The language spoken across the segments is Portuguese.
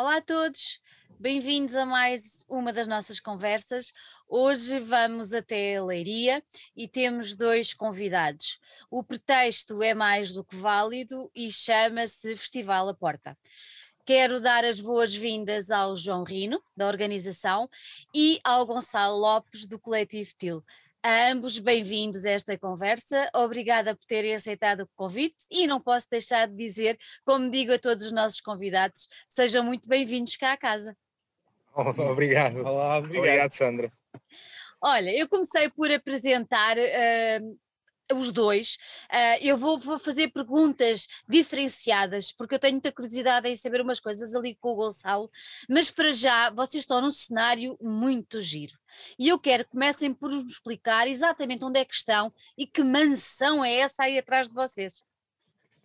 Olá a todos, bem-vindos a mais uma das nossas conversas. Hoje vamos até Leiria e temos dois convidados. O pretexto é mais do que válido e chama-se Festival à Porta. Quero dar as boas-vindas ao João Rino, da organização, e ao Gonçalo Lopes, do Coletivo TIL. A ambos bem-vindos a esta conversa. Obrigada por terem aceitado o convite e não posso deixar de dizer, como digo a todos os nossos convidados, sejam muito bem-vindos cá à casa. Obrigado. Olá, obrigado. Obrigado, Sandra. Olha, eu comecei por apresentar uh, os dois. Uh, eu vou, vou, fazer perguntas diferenciadas, porque eu tenho muita curiosidade em saber umas coisas ali com o Gonçalo, mas para já vocês estão num cenário muito giro. E eu quero que comecem por nos explicar exatamente onde é que estão e que mansão é essa aí atrás de vocês.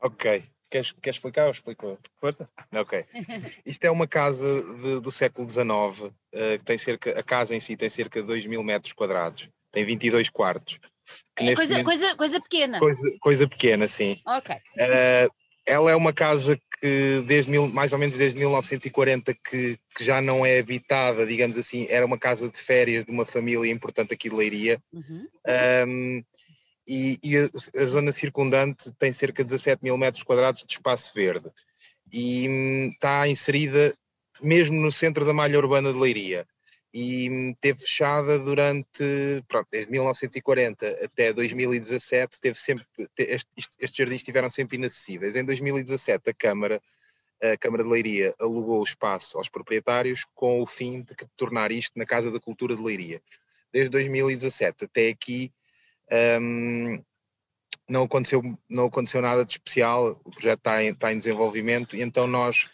Ok. Queres, queres explicar ou explico? Força. Ok. Isto é uma casa de, do século XIX, uh, que tem cerca, a casa em si tem cerca de 2 mil metros quadrados, tem 22 quartos. É coisa, momento, coisa, coisa pequena. Coisa, coisa pequena, sim. Ok. Uh, ela é uma casa que desde mil, mais ou menos desde 1940 que, que, já não é habitada, digamos assim, era uma casa de férias de uma família importante aqui de Leiria. Uhum. Um, e, e a, a, zona circundante tem cerca de 17 mil metros quadrados de espaço verde. E hum, está inserida mesmo no centro da malha urbana de Leiria e teve fechada durante, pronto, desde 1940 até 2017, teve sempre, estes, jardins estiveram sempre inacessíveis. Em 2017 a Câmara, a Câmara de Leiria alugou o espaço aos proprietários com o fim de tornar isto na Casa da Cultura de Leiria. Desde 2017 até aqui um, não, aconteceu, não aconteceu nada de especial, o projeto está em, está em desenvolvimento e então nós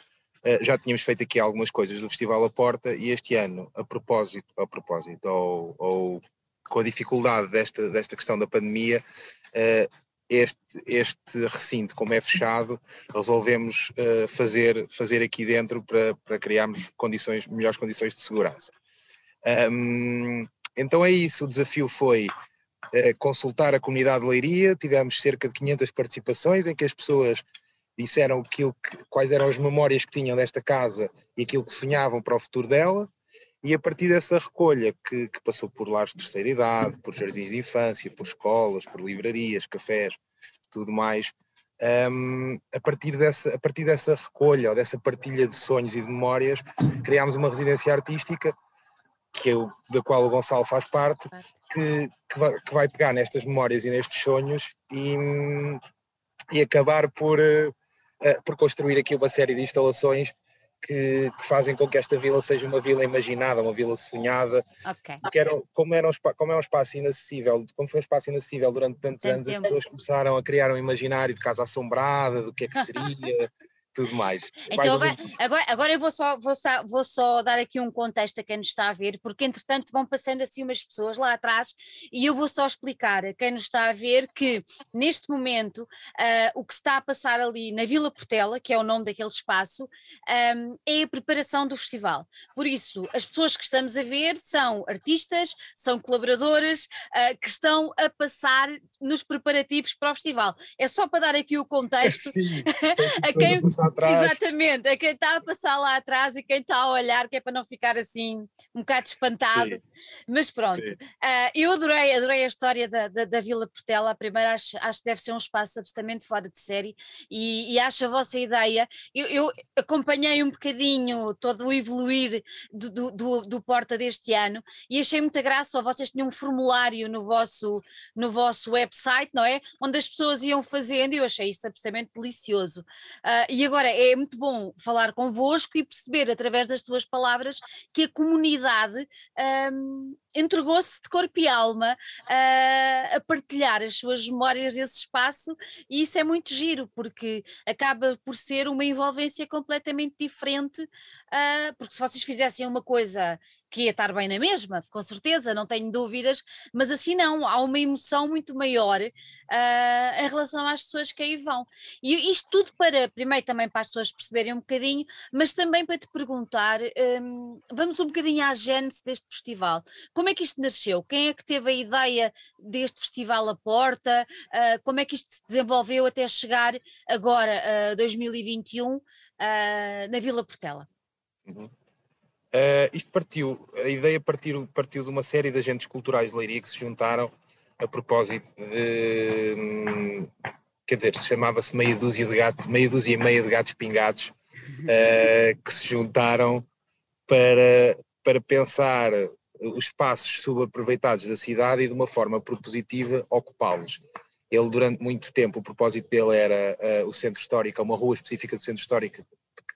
já tínhamos feito aqui algumas coisas do Festival à Porta e este ano, a propósito, a propósito ou, ou com a dificuldade desta, desta questão da pandemia, uh, este, este recinto, como é fechado, resolvemos uh, fazer, fazer aqui dentro para, para criarmos condições, melhores condições de segurança. Então é isso, o desafio foi consultar a comunidade de Leiria, tivemos cerca de 500 participações em que as pessoas disseram aquilo que, quais eram as memórias que tinham desta casa e aquilo que sonhavam para o futuro dela, e a partir dessa recolha, que, que passou por lares de terceira idade, por jardins de infância, por escolas, por livrarias, cafés, tudo mais, um, a, partir dessa, a partir dessa recolha ou dessa partilha de sonhos e de memórias, criámos uma residência artística, que o, da qual o Gonçalo faz parte, que, que, vai, que vai pegar nestas memórias e nestes sonhos e, e acabar por, uh, uh, por construir aqui uma série de instalações que, que, fazem com que esta vila seja uma vila imaginada, uma vila sonhada. Okay. Que era, como, era um, como é um espaço inacessível, como foi um espaço inacessível durante tantos anos, tempo. as pessoas começaram a criar um imaginário de casa assombrada, do que é que seria tudo mais. Então agora, agora, agora, eu vou só, vou, só, vou só dar aqui um contexto a quem nos está a ver, porque entretanto vão passando assim umas pessoas lá atrás e eu vou só explicar a quem nos está a ver que neste momento uh, o que está a passar ali na Vila Portela, que é o nome daquele espaço, um, é a preparação do festival. Por isso, as pessoas que estamos a ver são artistas, são colaboradoras uh, que estão a passar nos preparativos para o festival. É só para dar aqui o contexto Sim, a quem atrás. Exatamente, é quem está a passar lá atrás e quem está a olhar, que é para não ficar assim um bocado espantado. Sim. Mas pronto, uh, eu adorei, adorei a história da, da, da Vila Portela. A primeira acho, acho que deve ser um espaço absolutamente fora de série e, e acho a vossa ideia. Eu, eu acompanhei um bocadinho todo o evoluir do, do, do, do, Porta deste ano e achei muita graça. Vocês tinham um formulário no vosso, no vosso website, não é? Onde as pessoas iam fazendo e eu achei isso absolutamente delicioso. Uh, e agora é muito bom falar convosco e perceber através das tuas palavras que a comunidade um, entregou-se de corpo e alma uh, a partilhar as suas memórias desse espaço e isso é muito giro porque acaba por ser uma envolvência completamente diferente uh, porque se vocês fizessem uma coisa que ia estar bem na mesma, com certeza, não tenho dúvidas, mas assim não, há uma emoção muito maior uh, em relação às pessoas que aí vão. E isto tudo para, primeiro também para as pessoas perceberem um bocadinho, mas também para te perguntar, um, vamos um bocadinho à gênese deste festival. Como é que isto nasceu? Quem é que teve a ideia deste festival à porta? Uh, como é que isto se desenvolveu até chegar agora, uh, 2021, na Vila Portela? Uhum. Uh, isto partiu, a ideia partiu, partiu de uma série de agentes culturais de Leiria que se juntaram a propósito de, quer dizer, chamava-se meia dúzia de gatos, meia dúzia e meia de gatos pingados, uh, que se juntaram para, para pensar os espaços subaproveitados da cidade e de uma forma propositiva ocupá-los. Ele durante muito tempo, o propósito dele era uh, o centro histórico, uma rua específica do centro histórico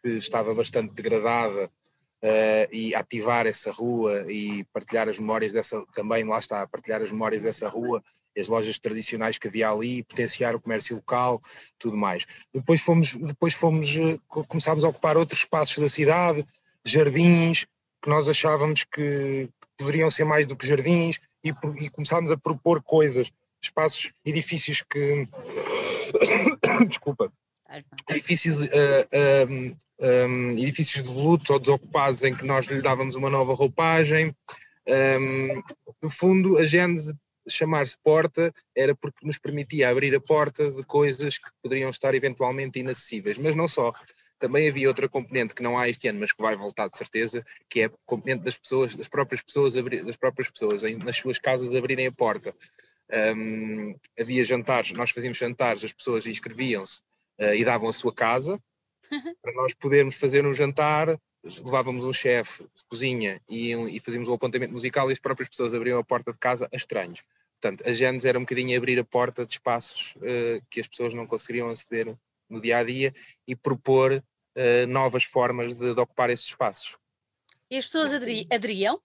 que estava bastante degradada uh, e ativar essa rua e partilhar as memórias dessa, também lá está, partilhar as memórias dessa rua, as lojas tradicionais que havia ali, potenciar o comércio local, tudo mais. Depois fomos, depois fomos, começámos a ocupar outros espaços da cidade, jardins, que nós achávamos que poderiam ser mais do que jardins, e, e começámos a propor coisas, espaços, edifícios que. Desculpa edifícios, uh, eh, um, um, edifícios devolutos ou desocupados em que nós lhe dávamos uma nova roupagem. Um, ehm, no fundo, a gênese chamar-se porta era porque nos permitia abrir a porta de coisas que poderiam estar eventualmente inacessíveis, mas não só. Também havia outra componente que não há este ano, mas que vai voltar de certeza, que é a componente das pessoas, das próprias pessoas, das próprias pessoas nas suas casas abrirem a porta. Um, havia jantares, nós fazíamos jantares, as pessoas inscreviam-se uh, e davam a sua casa para nós podermos fazer um jantar. Levávamos um chefe de cozinha e, um, e fazíamos um apontamento musical e as próprias pessoas abriam a porta de casa a estranhos. Portanto, a Gênesis era um bocadinho abrir a porta de espaços uh, que as pessoas não conseguiriam aceder no dia a dia e propor uh, novas formas de, de, ocupar esses espaços. E as pessoas aderi aderiam?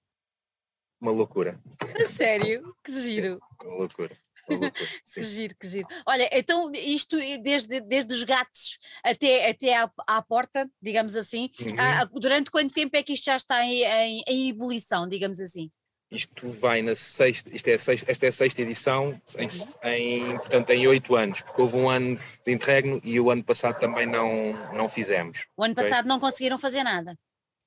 Uma loucura. A sério? Que giro. Uma loucura que giro, que giro. Olha, então isto desde, desde os gatos até, até à, à porta, digamos assim, uhum. há, durante quanto tempo é que isto já está em, em, em ebulição, digamos assim? Isto vai na sexta, isto é sexta, esta é a sexta edição, em, em, portanto, em oito anos, porque houve um ano de interregno e o ano passado também não, não fizemos. O ano okay? passado não conseguiram fazer nada?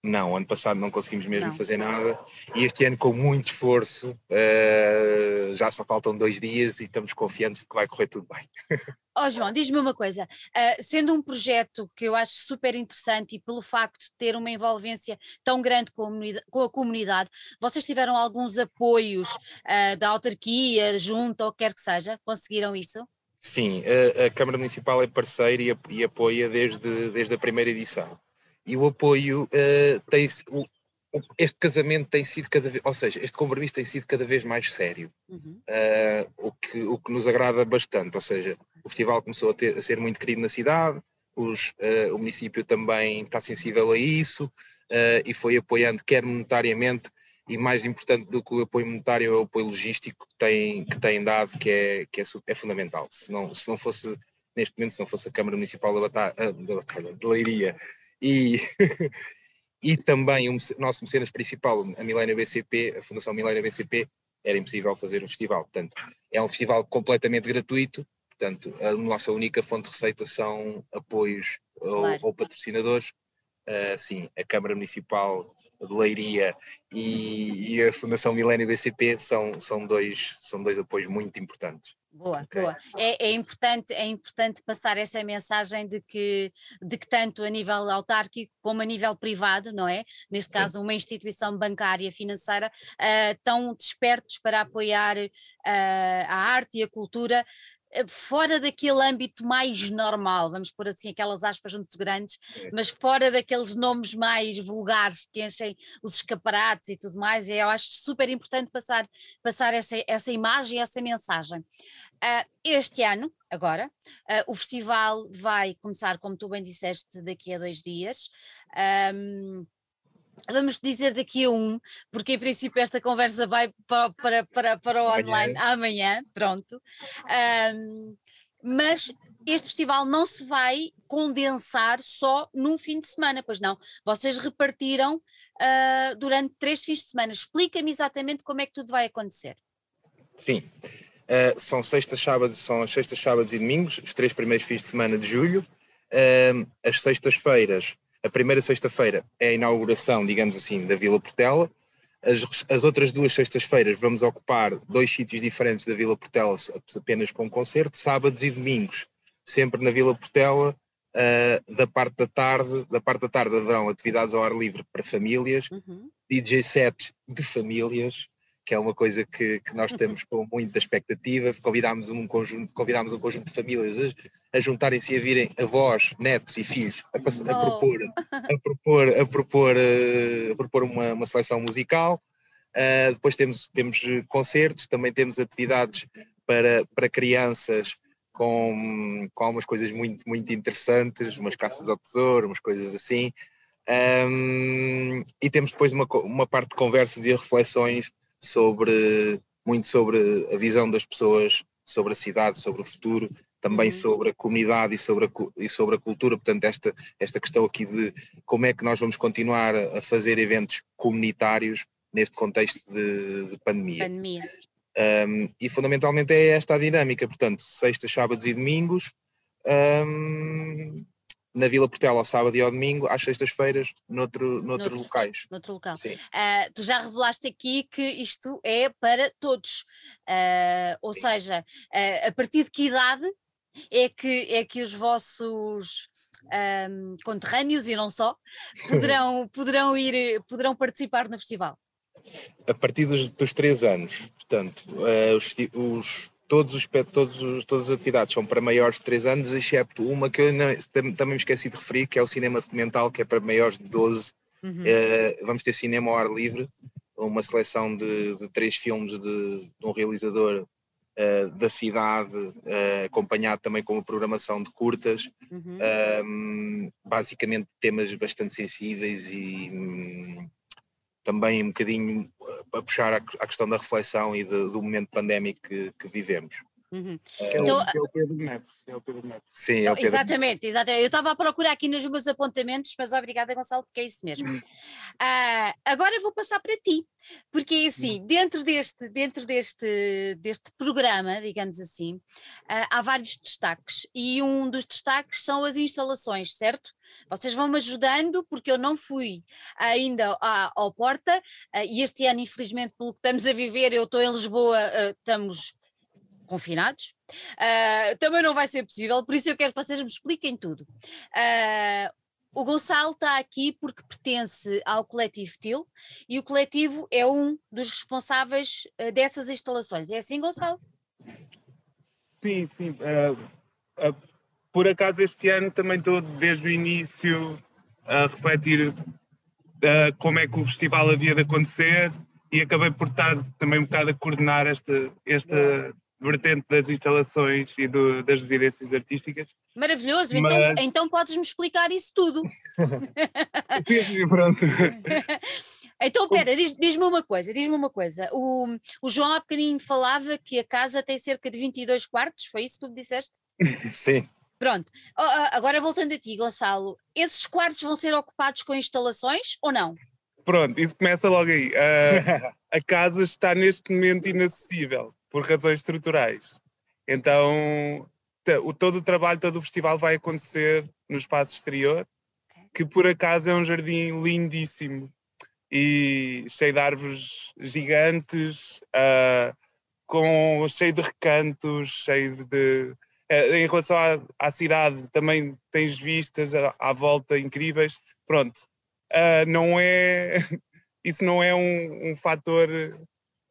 Não, ano passado não conseguimos mesmo não. fazer nada e este ano, com muito esforço, uh, já só faltam dois dias e estamos confiantes de que vai correr tudo bem. Ó oh, João, diz-me uma coisa: uh, sendo um projeto que eu acho super interessante e pelo facto de ter uma envolvência tão grande com a, com a comunidade, vocês tiveram alguns apoios uh, da autarquia, junto ou quer que seja? Conseguiram isso? Sim, a, a Câmara Municipal é parceira e, e apoia desde, desde a primeira edição e o apoio uh, tem o, este casamento tem sido cada vez, ou seja, este compromisso tem sido cada vez mais sério, uhum. uh, o, que, o que nos agrada bastante, ou seja, o festival começou a, ter, a ser muito querido na cidade, os, uh, o município também está sensível a isso uh, e foi apoiando quer monetariamente e mais importante do que o apoio monetário é o apoio logístico que tem, que tem dado, que é, que é, é fundamental. Se não, se não fosse, neste momento, se não fosse a Câmara Municipal da Batalha, da Batalha de Leiria e, e também o nosso mecenas principal, a Milênio BCP, a Fundação Milênio BCP, era impossível fazer um festival. Portanto, é um festival completamente gratuito, portanto, a nossa única fonte de receita são apoios claro. ou, ou, patrocinadores. Uh, sim, a Câmara Municipal de Leiria e, e a Fundação Milênio BCP são, são, dois, são dois apoios muito importantes. Boa, okay. boa. É, é, importante, é importante passar essa mensagem de que, de que tanto a nível autárquico como a nível privado, não é? Neste Sim. caso, uma instituição bancária financeira, uh, estão despertos para apoiar uh, a arte e a cultura fora daquele âmbito mais normal, vamos pôr assim aquelas aspas muito grandes, é. mas fora daqueles nomes mais vulgares que enchem os escaparates e tudo mais, eu acho super importante passar, passar essa, essa imagem, essa mensagem. Uh, este ano, agora, uh, o festival vai começar, como tu bem disseste, daqui a dois dias. Um, vamos dizer daqui a um, porque em princípio esta conversa vai para, para, para, para o online amanhã, amanhã pronto. Um, mas este festival não se vai condensar só num fim de semana, pois não. Vocês repartiram uh, durante três fins de semana. Explica-me exatamente como é que tudo vai acontecer. Sim. Uh, são sextas, sábados, são as sextas, sábados e domingos, os três primeiros fins de semana de julho. Uh, as sextas-feiras a primeira sexta-feira é a inauguração, digamos assim, da Vila Portela. As, as outras duas sextas-feiras vamos ocupar dois sítios diferentes da Vila Portela, apenas com concerto, sábados e domingos, sempre na Vila Portela, Uh, da parte da tarde, da parte da tarde haverão atividades ao ar livre para famílias, uhum. DJ sets de famílias, que é uma coisa que, que nós temos com muita expectativa. Convidámos um conjunto, convidámos um conjunto de famílias a, a juntarem-se e a virem avós, netos e filhos a, a, propor, a propor, a propor, uh, a propor uma, uma seleção musical. Uh, depois temos, temos concertos, também temos atividades para, para crianças com, com algumas coisas muito, muito interessantes, umas caças ao tesouro, umas coisas assim. Um, e temos depois uma, uma parte de conversas e reflexões sobre muito sobre a visão das pessoas sobre a cidade, sobre o futuro, também uhum. sobre a comunidade e sobre a, e sobre a cultura. Portanto, esta, esta questão aqui de como é que nós vamos continuar a fazer eventos comunitários neste contexto de, de pandemia. pandemia. Um, e fundamentalmente é esta a dinâmica, portanto, sextas, sábados e domingos, um, na Vila Portela ao sábado e ao domingo, às sextas-feiras, noutro, noutros noutro, locais. Noutro local. Uh, tu já revelaste aqui que isto é para todos, uh, ou Sim. seja, uh, a partir de que idade é que, é que os vossos um, conterrâneos e não só poderão, poderão ir, poderão participar no festival? A partir dos, dos três anos, portanto, os, os todos os, todos os, todas as atividades são para maiores de 3 anos, excepto uma que eu não, também me esqueci de referir, que é o cinema documental, que é para maiores de 12. Uhum. Uh, vamos ter cinema ao ar livre, uma seleção de, de três filmes de, de um realizador uh, da cidade, uh, acompanhado também com uma programação de curtas, uhum. basicamente temas bastante sensíveis e. Um, também um bocadinho a puxar a, questão da reflexão e de, do momento pandémico que, que vivemos. Uhum. É, então, é o Pedro Neto. É o Pedro Neto. Sim, é o Pedro exatamente, exatamente. Eu estava a procurar aqui nos meus apontamentos, mas obrigada, Gonçalo, porque é isso mesmo. Uh, agora vou passar para ti, porque é assim, uhum. dentro deste, dentro deste, deste programa, digamos assim, uh, há vários destaques e um dos destaques são as instalações, certo? Vocês vão me ajudando, porque eu não fui ainda à, ao Porta, uh, e este ano, infelizmente, pelo que estamos a viver, eu estou em Lisboa, estamos confinados, uh, também não vai ser possível, por isso eu quero que vocês me expliquem tudo. Uh, o Gonçalo está aqui porque pertence ao coletivo TIL e o coletivo é um dos responsáveis uh, dessas instalações. É assim, Gonçalo? Sim, sim. por acaso este ano também estou desde o início a refletir como é que o festival havia de acontecer e acabei por estar também um bocado a coordenar esta, esta vertente das instalações e do, das residências artísticas. Maravilhoso, então, Mas... então, então podes-me explicar isso tudo. Sim, pronto. Então, pera, diz-me diz uma coisa, diz-me uma coisa. O, o João há bocadinho falava que a casa tem cerca de 22 quartos, foi isso que tu disseste? Sim. Pronto, agora voltando a ti, Gonçalo, esses quartos vão ser ocupados com instalações ou não? Pronto, isso começa logo aí. Uh, a casa está neste momento inacessível por razões estruturais. Então, o, todo o trabalho, todo o festival vai acontecer no espaço exterior, que por acaso é um jardim lindíssimo e cheio de árvores gigantes, uh, com, cheio de recantos, cheio de. Uh, em relação à, à, cidade, também tens vistas à, à volta incríveis. Pronto, uh, não é. Isso não é um, um fator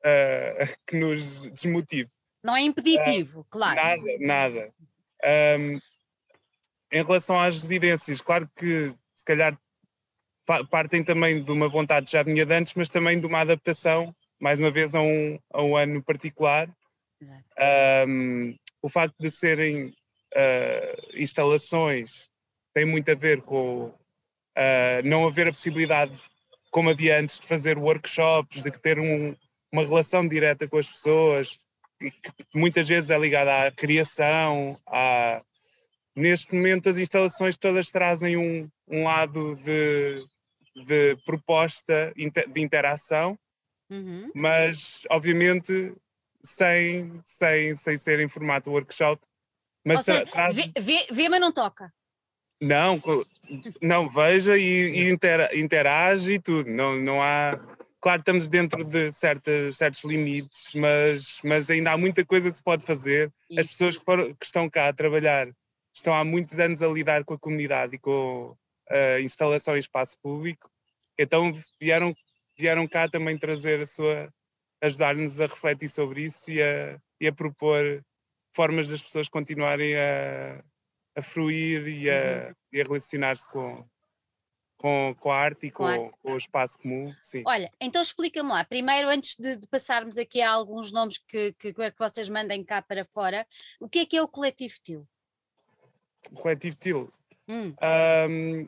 uh, que nos desmotive. Não é impeditivo, uh, claro. Nada, nada. Um, em relação às residências, claro que se calhar partem também de uma vontade já vinha de antes, mas também de uma adaptação, mais uma vez, a um, a um ano particular. Um, o facto de serem uh, instalações tem muito a ver com uh, não haver a possibilidade, como havia antes, de fazer workshops, de ter um, uma relação direta com as pessoas, que, que muitas vezes é ligada à criação, à... Neste momento as instalações todas trazem um, um lado de, de proposta de interação, uhum. mas obviamente sem, sem, sem ser em formato workshop. Mas seja, traz... vê, vê, vê, mas não toca. Não, não veja e, e interage e tudo. Não, não há Claro, estamos dentro de certos, certos limites, mas, mas ainda há muita coisa que se pode fazer. Isso. As pessoas que, foram, que, estão cá a trabalhar estão há muitos anos a lidar com a comunidade e com a instalação em espaço público, então vieram, vieram cá também trazer a sua, ajudar-nos a refletir sobre isso e a, e a propor formas das pessoas continuarem a, a fruir e a, uhum. e a relacionar-se com, com, com a arte e com, com, arte. com o espaço comum. Sim. Olha, então explica-me lá, primeiro, antes de, de, passarmos aqui a alguns nomes que, que, que vocês mandem cá para fora, o que é que é o Coletivo TIL? O Coletivo TIL hum. um,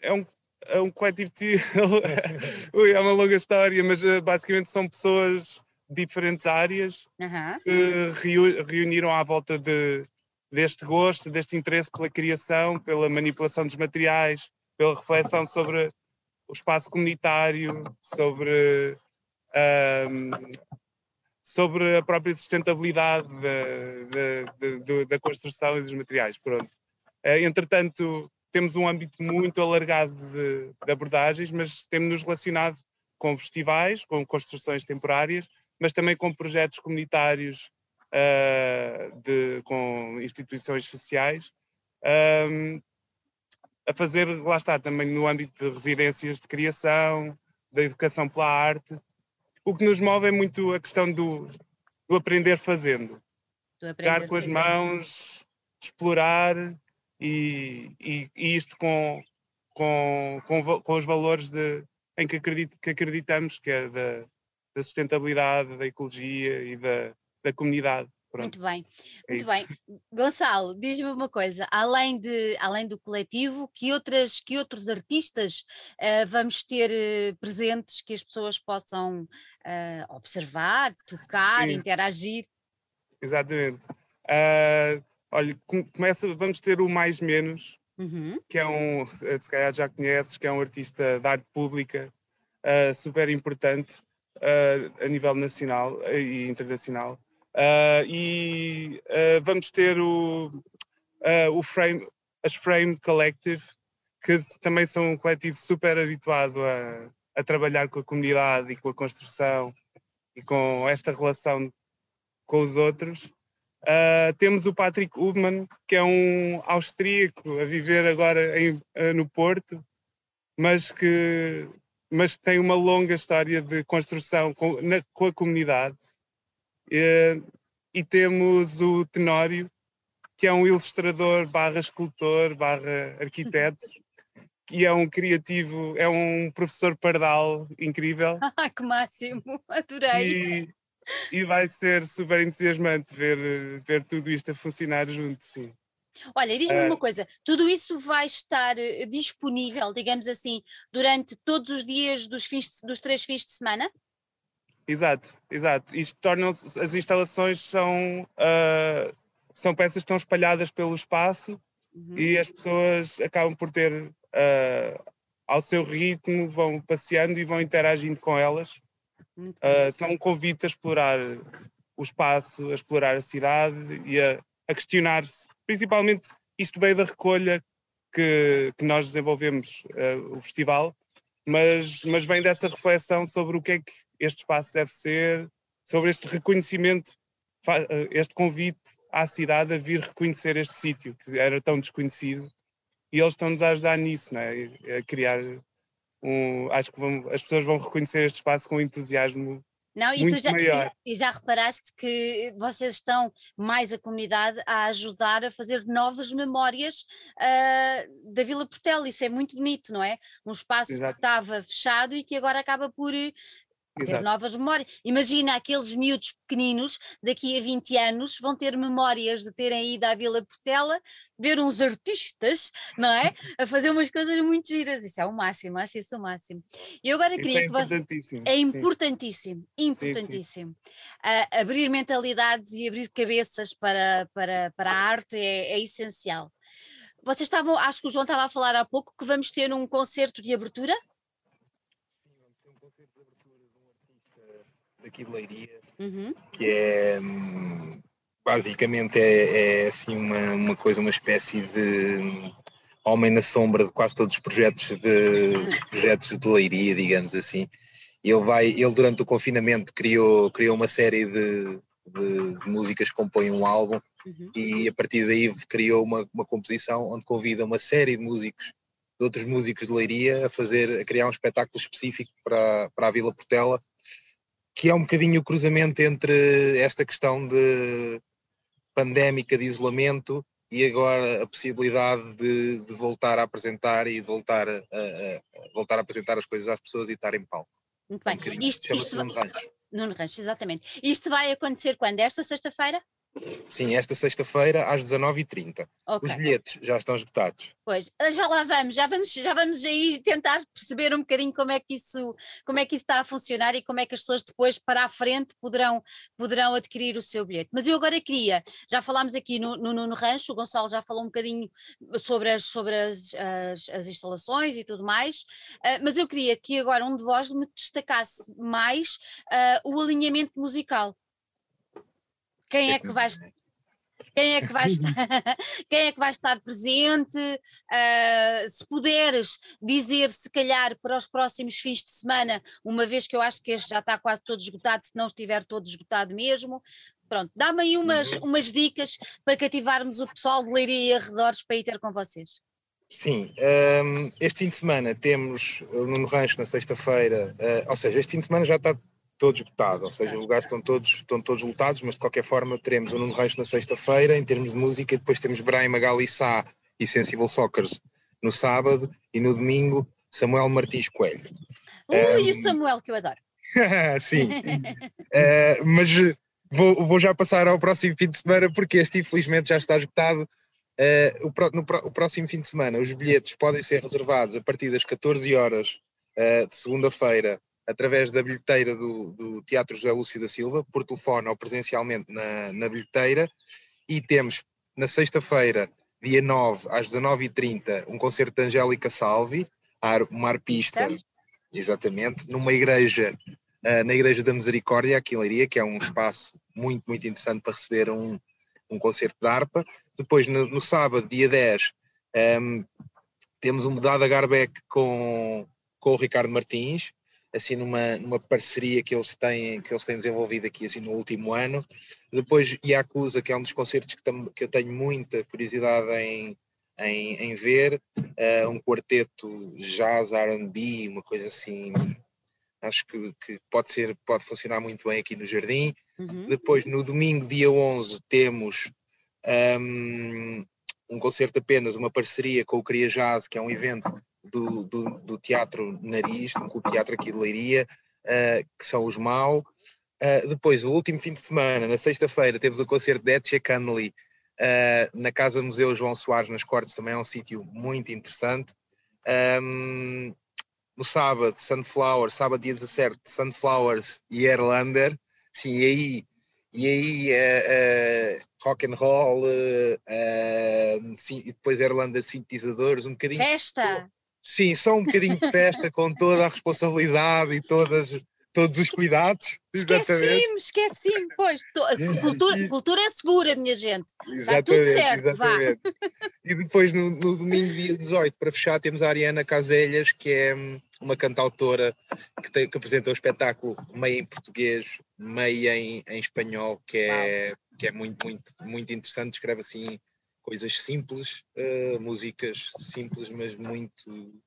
é um é um coletivo TIL, é uma longa história, mas uh, basicamente são pessoas de diferentes áreas uhum. que se reuniram à volta de, deste gosto, deste interesse pela criação, pela manipulação dos materiais, pela reflexão sobre o espaço comunitário, sobre, um, sobre a própria sustentabilidade da, da, da, construção e dos materiais. Pronto. Uh, entretanto, temos um âmbito muito alargado de, de abordagens, mas temos-nos relacionado com festivais, com construções temporárias, mas também com projetos comunitários, uh, de, com instituições sociais, um, a fazer, lá está, também no âmbito de residências de criação, da educação pela arte. O que nos move é muito a questão do, do aprender fazendo. Do aprender com as mãos, explorar e, e, e isto com, com, com, com, os valores de, em que, acredito, que acreditamos, que é da, da sustentabilidade, da ecologia e da, da comunidade. Pronto. Muito bem, é muito bem. Gonçalo, diz-me uma coisa, além, de, além do coletivo, que, outras, que outros artistas uh, vamos ter uh, presentes que as pessoas possam uh, observar, tocar, Sim. interagir? Exatamente. olha, começa, vamos ter o Mais Menos, uhum. que é um, se calhar já conheces, que é um artista de arte pública super importante a nível nacional e internacional. Uh, e uh, vamos ter o, uh, o frame, as Frame Collective, que também são um coletivo super habituado a, a trabalhar com a comunidade e com a construção e com esta relação com os outros. temos o Patrick Ubman, que é um austríaco a viver agora em, no Porto, mas que mas tem uma longa história de construção com, na, com a comunidade e, e temos o Tenório, que é um ilustrador barra escultor barra arquiteto, que é um criativo, é um professor pardal incrível. Ah, que máximo, adorei. E, e vai ser super entusiasmante ver, ver tudo isto a funcionar junto, sim. Olha, diz-me uh, uma coisa, tudo isso vai estar uh, disponível, digamos assim, durante todos os dias dos, fins de, dos três fins de semana? Exato, exato. Isto torna as instalações são, uh, são peças que estão espalhadas pelo espaço uhum. e as pessoas acabam por ter uh, ao seu ritmo, vão passeando e vão interagindo com elas. Uh, são um convite a explorar o espaço, a explorar a cidade e a, a questionar-se. Principalmente isto veio da recolha que, que nós desenvolvemos o festival, mas, mas vem dessa reflexão sobre o que é que este espaço deve ser, sobre este reconhecimento, eh, este convite à cidade a vir reconhecer este sítio que era tão desconhecido e eles estão-nos a ajudar nisso, é? a criar um, acho que vão, as pessoas vão reconhecer este espaço com entusiasmo não, e tu já, maior. e já reparaste que vocês estão mais a comunidade a ajudar a fazer novas memórias uh, da Vila Portela, isso é muito bonito, não é? Um espaço Exato. que estava fechado e que agora acaba por ter novas memórias. Imagina aqueles miúdos pequeninos, daqui a 20 anos, vão ter memórias de terem ido à Vila Portela, ver uns artistas, não é? A fazer umas coisas muito giras. Isso é o máximo, acho isso o máximo. E eu agora isso queria é importantíssimo. É importantíssimo, sim. importantíssimo. Sim, sim. Uh, abrir mentalidades e abrir cabeças para, para, para a arte é, é essencial. Vocês estavam, acho que o João estava a falar há pouco que vamos ter um concerto de abertura. Daqui de Leiria, uhum. que é basicamente é, é, assim uma, uma coisa, uma espécie de homem na sombra de quase todos os projetos de projetos de Leiria, digamos assim. Ele vai, ele durante o confinamento criou, criou uma série de, de, de músicas que compõem um álbum uhum. e a partir daí criou uma, uma composição onde convida uma série de músicos, de outros músicos de Leiria, a fazer, a criar um espetáculo específico para, para a Vila Portela, que é um bocadinho o cruzamento entre esta questão de pandémica de isolamento e agora a possibilidade de, de voltar a apresentar e voltar a, a, a, voltar a apresentar as coisas às pessoas e estar em palco. Muito bem. Um isto, isto, Nuno Rancho. Nuno Rancho, exatamente. Isto vai acontecer quando? Esta sexta-feira? Sim, esta sexta-feira às 19h30. Okay. Os bilhetes já estão esgotados. Pois, ah, já lá vamos, já vamos, já vamos aí tentar perceber um bocadinho como é que isso, como é que isso está a funcionar e como é que as pessoas depois para a frente poderão, poderão adquirir o seu bilhete. Mas eu agora queria, já falámos aqui no, no, no rancho, o Gonçalo já falou um bocadinho sobre as, sobre as, as, as instalações e tudo mais, uh, mas eu queria que agora um de vós me destacasse mais uh, o alinhamento musical quem é que vai quem é que vai estar, quem é que vai estar presente, uh, se puderes dizer se calhar para os próximos fins de semana, uma vez que eu acho que este já está quase todo esgotado, se não estiver todo esgotado mesmo, pronto, dá-me aí umas, uhum. umas dicas para cativarmos o pessoal de Leiria e arredores para ir ter com vocês. Sim, um, este fim de semana temos no Rancho na sexta-feira, uh, ou seja, este fim de semana já está todo esgotado, ou seja, os lugares estão todos, estão todos lotados, mas de qualquer forma teremos o Nuno Reis na sexta-feira, em termos de música, depois temos Brian Magali Sá e Sensible Soccers no sábado, e no domingo Samuel Martins Coelho. Ui, um, o Samuel que eu adoro. Sim, uh, mas vou, vou já passar ao próximo fim de semana, porque este infelizmente já está esgotado. Uh, o, no, o próximo fim de semana, os bilhetes podem ser reservados a partir das 14 horas uh, de segunda-feira através da bilheteira do, do, Teatro José Lúcio da Silva, por telefone ou presencialmente na, na bilheteira, e temos na sexta-feira, dia 9, às 19h30, um concerto de Angélica Salvi, uma arpista, exatamente, numa igreja, uh, na Igreja da Misericórdia, aqui em Leiria, que é um espaço muito, muito interessante para receber um, um concerto de harpa. Depois, no, no sábado, dia 10, um, ehm, temos um mudado a Garbeck com, com o Ricardo Martins, assim numa, numa parceria que eles têm que eles têm desenvolvido aqui assim no último ano depois Yakuza que é um dos concertos que, tam, que eu tenho muita curiosidade em, em, em ver uh, um quarteto jazz R&B uma coisa assim acho que, que, pode ser pode funcionar muito bem aqui no Jardim uhum. depois no domingo dia 11 temos um, um concerto apenas uma parceria com o Cria Jazz que é um evento do, do, do Teatro Nariz, do Clube Teatro aqui de Leiria, uh, que são os Mau. Uh, depois, o último fim de semana, na sexta-feira, temos o concerto de Etche Canley uh, na Casa Museu João Soares, nas Cortes, também é um sítio muito interessante. Um, no sábado, Sunflower, sábado dia 17, Sunflowers e Erlander, sim, e aí, e aí uh, uh, rock and roll, uh, sim, e depois Erlander sintetizadores, um bocadinho. Festa! Sim, só um bocadinho de festa com toda a responsabilidade e todas, todos os cuidados. Esqueci-me, esqueci-me, pois. Cultura, cultura é segura, minha gente. Está tudo certo, exatamente. vá. E depois, no, no, domingo, dia 18, para fechar, temos a Ariana Caselhas, que é hum, uma cantautora que, tem, que apresenta o espetáculo meio em português, meio em, em espanhol, que é, que é muito, muito, muito interessante. Escreve assim coisas simples, uh, músicas simples, mas muito,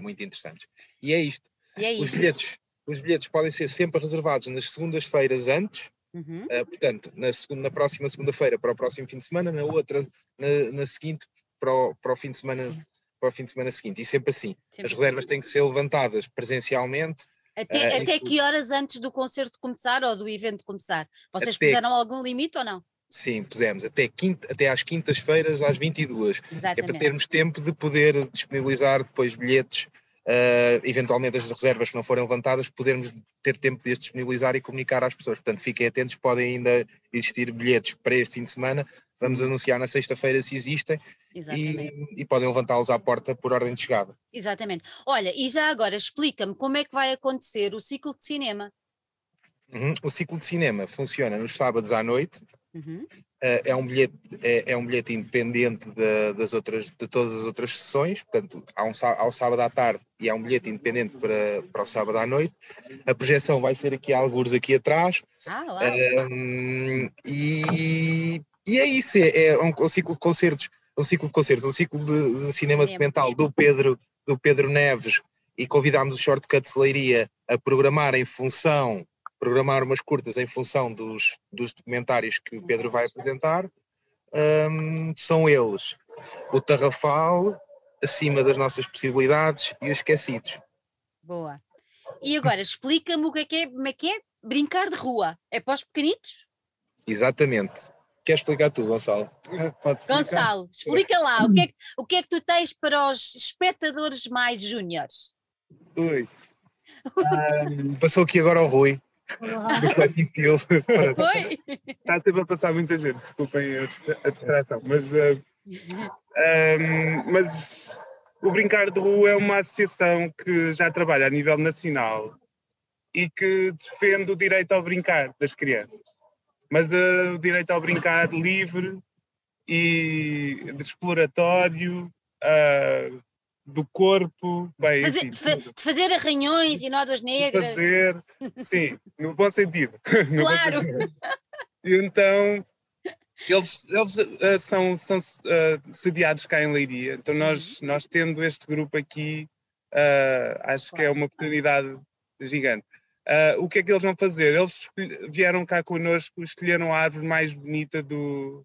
muito interessantes. E é isto. E é os, bilhetes, os bilhetes podem ser sempre reservados nas segundas-feiras antes, uhum. uh, portanto, na, segunda, na próxima segunda-feira para o próximo fim de semana, na outra, na, na seguinte, para o, para o fim de semana para o fim de semana seguinte, e sempre assim. Sempre As reservas assim. têm que ser levantadas presencialmente. Até, até que horas antes do concerto começar ou do evento começar? Vocês até, puseram algum limite ou não? Sim, pusemos até, quinta, até às quintas-feiras às 22. Exatamente. É para termos tempo de poder disponibilizar depois bilhetes, uh, eventualmente as reservas que não forem levantadas, podermos ter tempo de as disponibilizar e comunicar às pessoas. Portanto, fiquem atentos, podem ainda existir bilhetes para este fim de semana. Vamos anunciar na sexta-feira se existem e, e, podem levantá-los à porta por ordem de chegada. Exatamente. Olha, e já agora explica-me como é que vai acontecer o ciclo de cinema. Uhum. O ciclo de cinema funciona nos sábados à noite, Uhum. Uh, é, um bilhete, é, é, um bilhete independente de, das outras, de todas as outras sessões, portanto, há um, ao sábado à tarde e há um bilhete independente para, para o sábado à noite. A projeção vai ser aqui alguns aqui atrás. Ah, um, e E é isso, é, é um, um, ciclo de concertos, um ciclo de concertos, um ciclo de, de cinema documental do Pedro, do Pedro Neves, e convidámos o Shortcut Leiria a programar em função, programar umas curtas em função dos, dos documentários que o Pedro vai apresentar. Um, são eles o Tarrafal, acima das nossas possibilidades e os esquecidos. Boa. E agora explica-me o que é que é, como é que é brincar de rua. É para os pequenitos? Exatamente. Queres explicar tu, Gonçalo? Gonçalo, explica lá o que, é que, o que é que tu tens para os espectadores mais júniores? Ui. Um, passou aqui agora o Rui. Foi? Está sempre a passar muita gente, desculpem a distração, mas, uh, um, mas o Brincar de Rua é uma associação que já trabalha a nível nacional e que defende o direito ao brincar das crianças. Mas uh, o direito ao brincar livre e de exploratório, uh, do corpo, bem, de fazer, enfim, de, de fazer arranhões e nódoas negras. Fazer, sim, no bom sentido. Claro. Sentido. Então, eles, eles uh, são, são uh, sediados cá em Leiria, então nós, uhum. nós tendo este grupo aqui, uh, acho que é uma oportunidade gigante. o que é que eles vão fazer? Eles vieram cá connosco, escolheram a árvore mais bonita do,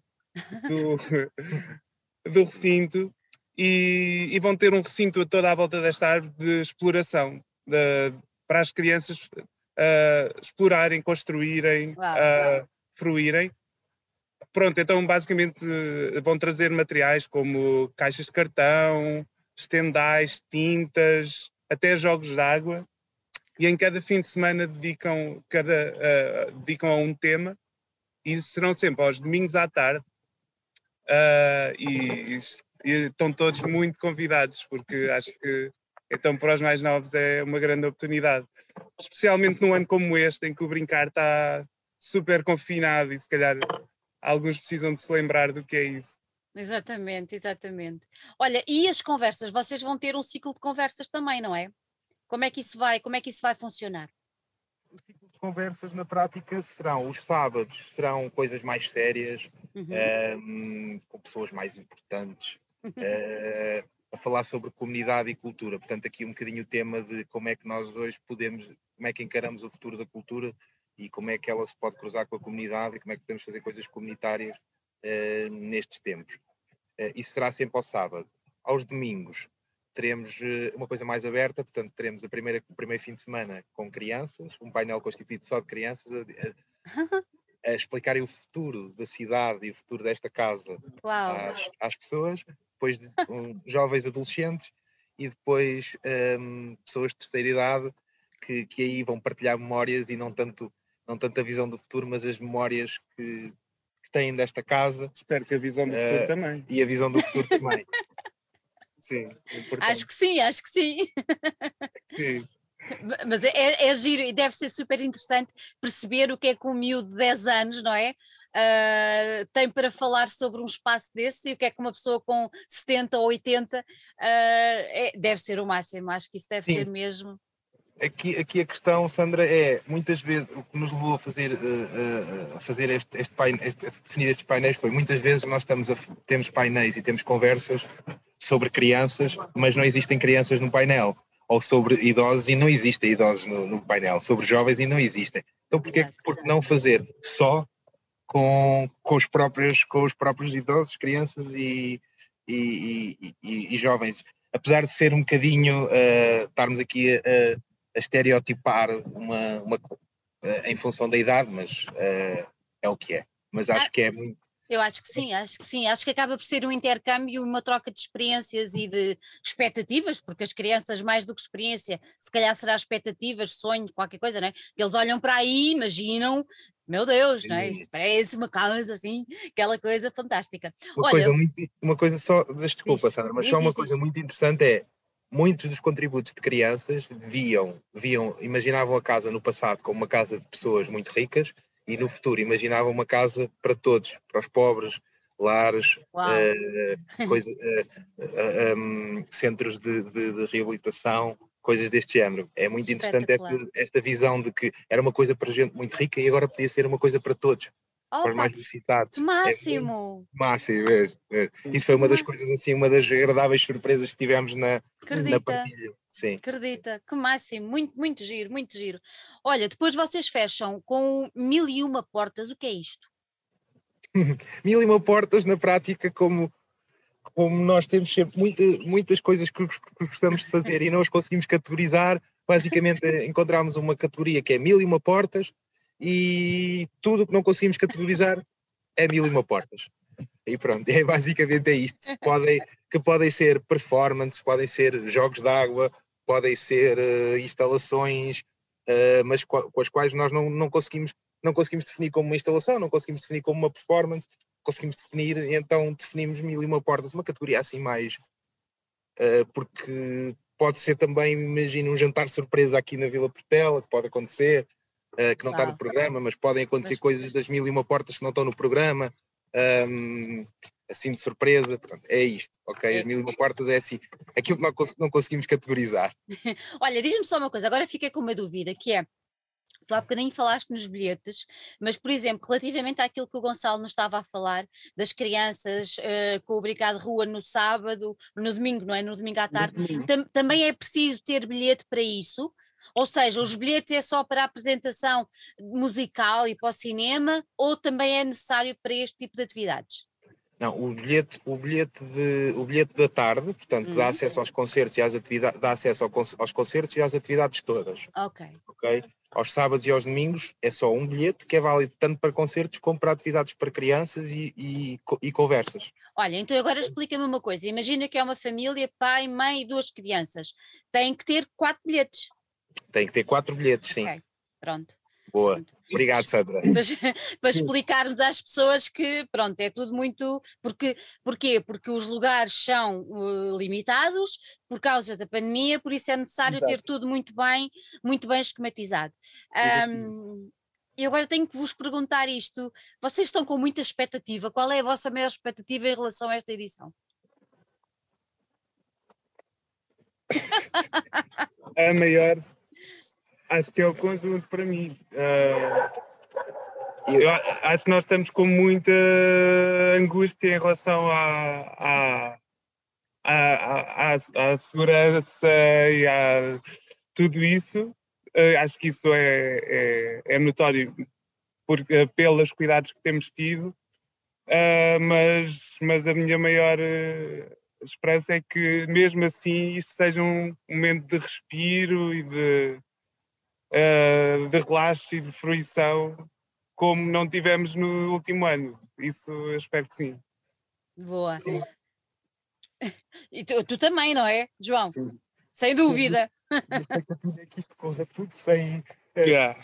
do, do recinto e, e, vão ter um recinto toda à volta desta árvore de exploração de, para as crianças uh, explorarem, construírem, uh, fruírem. Pronto, então basicamente vão trazer materiais como caixas de cartão, estendais, tintas, até jogos de água. E em cada fim de semana dedicam, cada, uh, dedicam a um tema e serão sempre aos domingos à tarde. Uh, e e estão todos muito convidados, porque acho que então para os mais novos é uma grande oportunidade. Especialmente num ano como este, em que o brincar está super confinado e se calhar alguns precisam de se lembrar do que é isso. Exatamente, exatamente. Olha, e as conversas? Vocês vão ter um ciclo de conversas também, não é? Como é que isso vai, como é que isso vai funcionar? O ciclo de conversas na prática serão os sábados, serão coisas mais sérias, uhum. um, ehm, com pessoas mais importantes, uh, a falar sobre comunidade e cultura. Portanto, aqui um bocadinho o tema de como é que nós hoje podemos, como é que encaramos o futuro da cultura e como é que ela se pode cruzar com a comunidade e como é que podemos fazer coisas comunitárias uh, nestes tempos. Uh, isso será sempre ao sábado. Aos domingos teremos uma coisa mais aberta, portanto teremos a primeira, o primeiro fim de semana com crianças, um painel constituído só de crianças, a, a, a explicarem o futuro da cidade e o futuro desta casa às, às pessoas depois de um, jovens adolescentes e depois um, pessoas de terceira idade que, que aí vão partilhar memórias e não tanto, não tanto a visão do futuro, mas as memórias que, que têm desta casa. Espero que a visão do uh, futuro também. E a visão do futuro também. sim, importante. Acho que sim, acho que sim. sim. Mas é, é, é giro e deve ser super interessante perceber o que é que um miúdo de 10 anos, não é? Uh, tem para falar sobre um espaço desse e o que é que uma pessoa com 70 ou 80 uh, é, deve ser o máximo, acho que isso deve Sim. ser mesmo. Aqui, aqui a questão, Sandra, é muitas vezes o que nos levou a fazer, uh, a fazer este, este, pain, este, a definir estes painéis foi muitas vezes nós estamos a, temos painéis e temos conversas sobre crianças, mas não existem crianças no painel ou sobre idosos e não existem idosos no, no painel, sobre jovens e não existem. Então porquê, porque não fazer só com, com, os, próprios, com os próprios idosos, crianças e, e, e, e jovens? Apesar de ser um bocadinho, uh, estarmos aqui a, a estereotipar uma, uma uh, em função da idade, mas uh, é o que é. Mas acho ah, que é muito eu acho que sim, acho que sim. Acho que acaba por ser um intercâmbio, uma troca de experiências e de expectativas, porque as crianças, mais do que experiência, se calhar será expectativas, sonho, qualquer coisa, não é? Eles olham para aí, imaginam, meu Deus, não é? Isso parece uma coisa assim, aquela coisa fantástica. Uma, Olha, coisa, muito, uma coisa só, desculpa, Sandra, mas só uma coisa muito interessante é muitos dos contributos de crianças viam, viam, imaginavam a casa no passado como uma casa de pessoas muito ricas e no futuro imaginava uma casa para todos, para os pobres, lares, uh, coisa, uh, uh, um, centros de, de, de, reabilitação, coisas deste género. É muito interessante esta, esta visão de que era uma coisa para gente muito rica e agora podia ser uma coisa para todos. Oh, para os mais necessitados. É máximo! É, máximo, é, é. Isso foi uma das coisas assim, uma das agradáveis surpresas que tivemos na, Acredita. na partilha. Sim. Acredita, que máximo, muito, muito giro, muito giro. Olha, depois vocês fecham com mil e uma portas, o que é isto? mil e uma portas na prática, como, como nós temos sempre muita, muitas coisas que, que gostamos de fazer e não as conseguimos categorizar, basicamente encontramos uma categoria que é mil e uma portas e tudo o que não conseguimos categorizar é mil e uma portas. E pronto, é basicamente é isto. Podem, que podem ser performance, podem ser jogos de água, podem ser uh, instalações, uh, mas com, com, as quais nós não, não, conseguimos, não conseguimos definir como uma instalação, não conseguimos definir como uma performance, conseguimos definir, então definimos mil e uma portas, uma categoria assim mais. Uh, porque pode ser também, imagina, um jantar surpresa aqui na Vila Portela, que pode acontecer, uh, que não está no programa, mas podem acontecer mas... coisas das mil e uma portas que não estão no programa, um, assim de surpresa, pronto, é isto, ok? É. As mil e uma portas é assim, aquilo que não, não conseguimos categorizar. Olha, diz-me só uma coisa, agora fiquei com uma dúvida, que é, Tu há bocadinho falaste nos bilhetes, mas, por exemplo, relativamente àquilo que o Gonçalo nos estava a falar, das crianças uh, com o Obrigado Rua no sábado, no domingo, não é? No domingo à tarde, tam também é preciso ter bilhete para isso? Ou seja, os bilhetes é só para a apresentação musical e para o cinema, ou também é necessário para este tipo de atividades? Não, o bilhete, o bilhete, de, o bilhete da tarde, portanto, que dá uhum. acesso aos concertos e às atividades, dá acesso aos concertos e às atividades todas. Ok. Ok? Aos sábados e aos domingos é só um bilhete que é válido tanto para concertos como para atividades para crianças e, e, e conversas. Olha, então agora explica-me uma coisa. Imagina que é uma família, pai, mãe e duas crianças. Tem que ter quatro bilhetes. Tem que ter quatro bilhetes, sim. Okay. Pronto. Boa. Pronto. Obrigado, Sandra. Para, para, explicarmos às pessoas que, pronto, é tudo muito. Porque, porquê? Porque os lugares são uh, limitados por causa da pandemia, por isso é necessário Exato. ter tudo muito bem, muito bem esquematizado. Um, e agora tenho que vos perguntar isto: vocês estão com muita expectativa? Qual é a vossa maior expectativa em relação a esta edição? A maior Acho que é o conjunto para mim. Uh, eu acho que nós estamos com muita angústia em relação à, à, à, à, à segurança e a tudo isso. Uh, acho que isso é, é, é notório por, uh, pelos cuidados que temos tido, mas, mas a minha maior esperança é que mesmo assim isto seja um momento de respiro e de, uh, de relaxe e de fruição como não tivemos no último ano. Isso eu espero que sim. Boa. Sim. E tu, tu, também, não é, João? Sim. Sem dúvida. A expectativa é que isto corra tudo sem. Eh, yeah.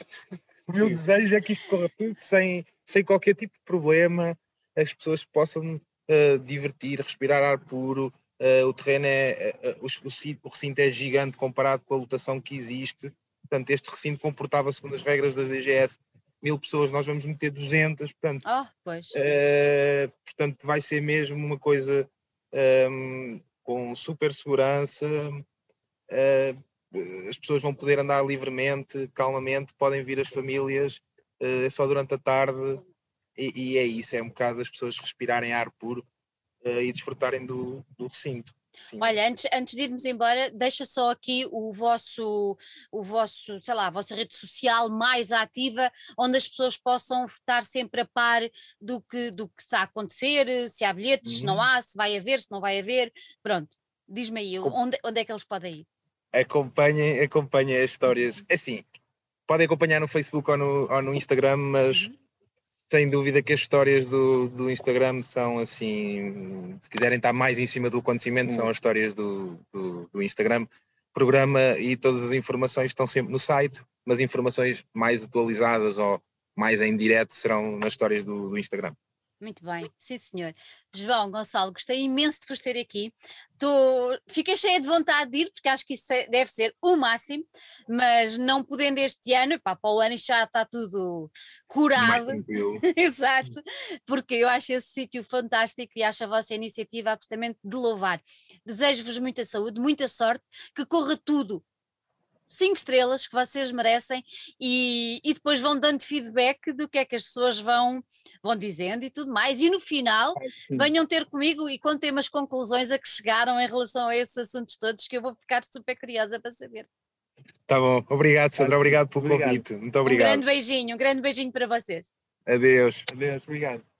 O meu sim. desejo é que isto corra tudo sem, sem qualquer tipo de problema, as pessoas possam uh, divertir, respirar ar puro. Uh, o terreno é. Uh, o, o, recinto é gigante comparado com a lotação que existe. Portanto, este recinto comportava, segundo as regras das DGS, mil pessoas, nós vamos meter 200, portanto, oh. Uh, portanto vai ser mesmo uma coisa um, ehm, com super segurança, uh, as pessoas vão poder andar livremente, calmamente, podem vir as famílias, uh, só durante a tarde, e, e, é isso, é um bocado as pessoas respirarem ar puro e desfrutarem do, do recinto. Sim. Olha, antes, antes de irmos embora, deixa só aqui o vosso, o vosso, sei lá, a vossa rede social mais ativa, onde as pessoas possam estar sempre a par do que, do que está a acontecer, se há bilhetes, uhum. se não uhum. há, se vai haver, se não vai haver. Pronto, diz-me aí, onde, onde é que eles podem ir? Acompanhem, acompanhem as histórias. É assim, podem acompanhar no Facebook ou no, ou no Instagram, mas uhum sem dúvida que as histórias do, do Instagram são assim, se quiserem estar mais em cima do acontecimento, são as histórias do, do, do Instagram. Programa e todas as informações estão sempre no site, mas informações mais atualizadas ou mais em direto serão nas histórias do, do Instagram. Muito bem, sim senhor. João, Gonçalo, gostei imenso de vos ter aqui. Tô, fiquei cheia de vontade de ir, porque acho que isso é, deve ser o máximo, mas não podendo este ano, pá, para o ano já está tudo curado. Exato, porque eu acho esse sítio fantástico e acho a vossa iniciativa absolutamente de louvar. Desejo-vos muita saúde, muita sorte, que corra tudo cinco estrelas que vocês merecem e, e depois vão dando feedback do que é que as pessoas vão, vão dizendo e tudo mais. E no final venham ter comigo e contem umas conclusões a que chegaram em relação a esses assuntos todos que eu vou ficar super curiosa para saber. Tá bom, obrigado Sandra, obrigado pelo obrigado. convite. Muito obrigado. Um grande beijinho, um grande beijinho para vocês. Adeus. Adeus, obrigado.